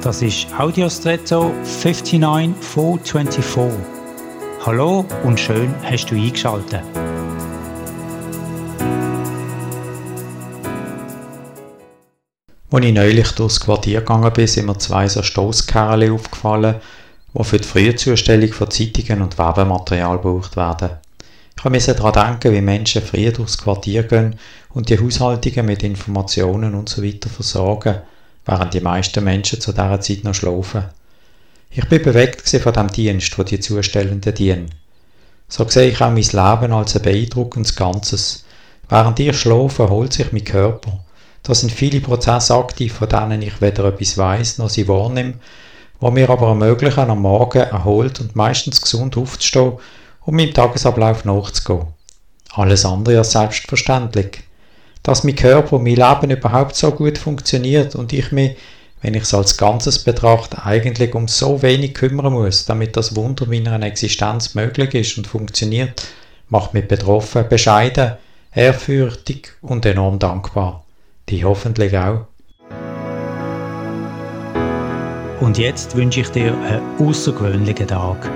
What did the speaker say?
Das ist Audiostretto 59424. Hallo und schön hast du eingeschaltet. Als ich neulich durchs Quartier gegangen bin, sind mir zwei so Stosskerle aufgefallen, die für die Frühzustellung von Zeitungen und Werbematerial gebraucht werden. Ich musste daran denken, wie Menschen früher durchs Quartier gehen und die Haushaltungen mit Informationen usw. So versorgen, während die meisten Menschen zu dieser Zeit noch schlafen. Ich bin bewegt von dem Dienst, wo die Zustellenden dienen. So sehe ich auch mein Leben als ein beeindruckendes Ganzes. Während ich schlafe, erholt sich mein Körper. Da sind viele Prozesse aktiv, von denen ich weder etwas weiß noch sie wahrnehme, die mir aber ermöglichen, am Morgen erholt und meistens gesund aufzustehen und meinem Tagesablauf nachzugehen. Alles andere als selbstverständlich. Dass mein Körper mein Leben überhaupt so gut funktioniert und ich mich, wenn ich es als Ganzes betrachte, eigentlich um so wenig kümmern muss, damit das Wunder meiner Existenz möglich ist und funktioniert, macht mich betroffen, bescheiden, ehrfürchtig und enorm dankbar. Die hoffentlich auch. Und jetzt wünsche ich dir einen außergewöhnlichen Tag.